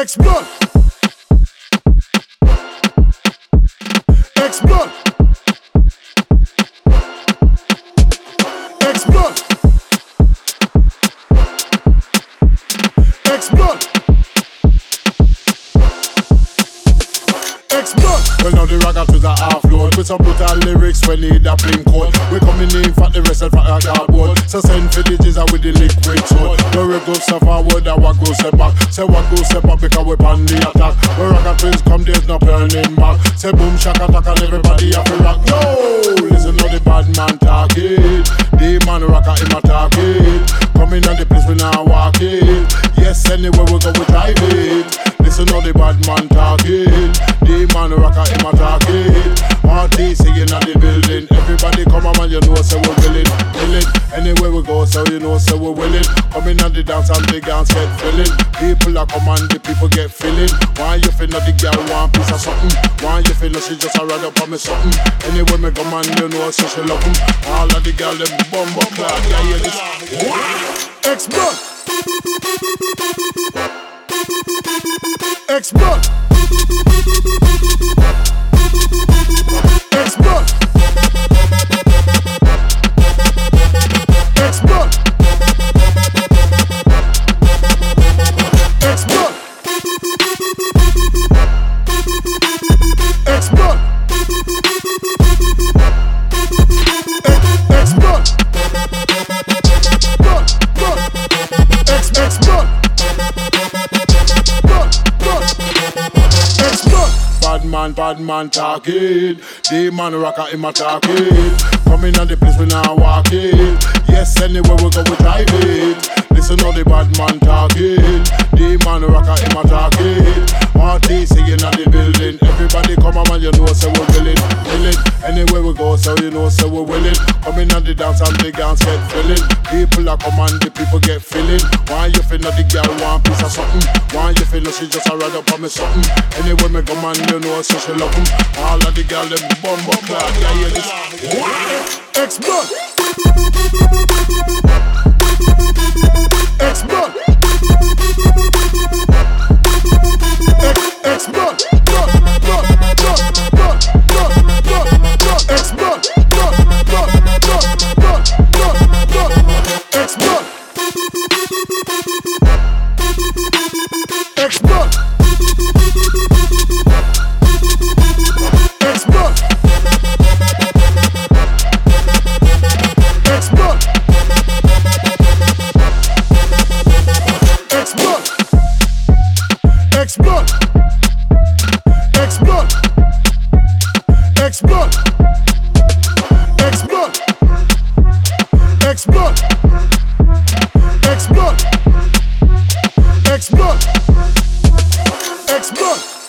Explode. Explode. Explode. Explode. Explode. Well, now the ragga to the half. With some brutal lyrics when need a plain code We coming in for the rest of our cardboard So send for the jizzer with the liquid sword No we go step forward and what go step back. Say what go step up because we on the attack. When ragga twins come there's no turning back. Say boom shaka attack and everybody have to rock. Yo, listen to the bad man talking. The man rocka him a talking Coming on the place we now walking. Yes, anywhere we go we drive it. Listen to the bad man talking. The man rocker him a talking Singing at the building. Everybody come on man you know say we're willing. Willing Anywhere we go so you know say we're willing. Coming on the dance and the dance get filling People are come and the people get feeling. Why you feel not the girl want piece of something? Why you feel not she just a ride up on me something? Anywhere me come and you know say she love 'em. All of the girl them bumbo clad Yeah hear this X blood It's good. Bad man, bad man talking. The man rocker him a talking. Coming on the place when I walk in. Yes, any. So you know say we're willing. Coming on the dance and the dance get filling. People are come and the people get feeling. Why you feel not the girl want piece of something? Why you feel not she just a ride up on me something? Anywhere me come and you know say she love 'em. All of the girl them bumbo clad, yeah hear this. X blood. X blood. X blood. X blood. X blood. X.